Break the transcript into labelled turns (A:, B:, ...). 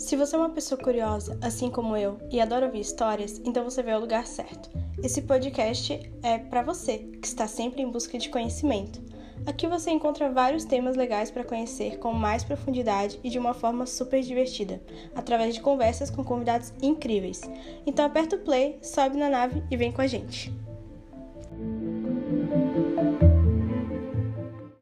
A: Se você é uma pessoa curiosa, assim como eu, e adora ouvir histórias, então você veio ao lugar certo. Esse podcast é para você que está sempre em busca de conhecimento. Aqui você encontra vários temas legais para conhecer com mais profundidade e de uma forma super divertida, através de conversas com convidados incríveis. Então aperta o play, sobe na nave e vem com a gente.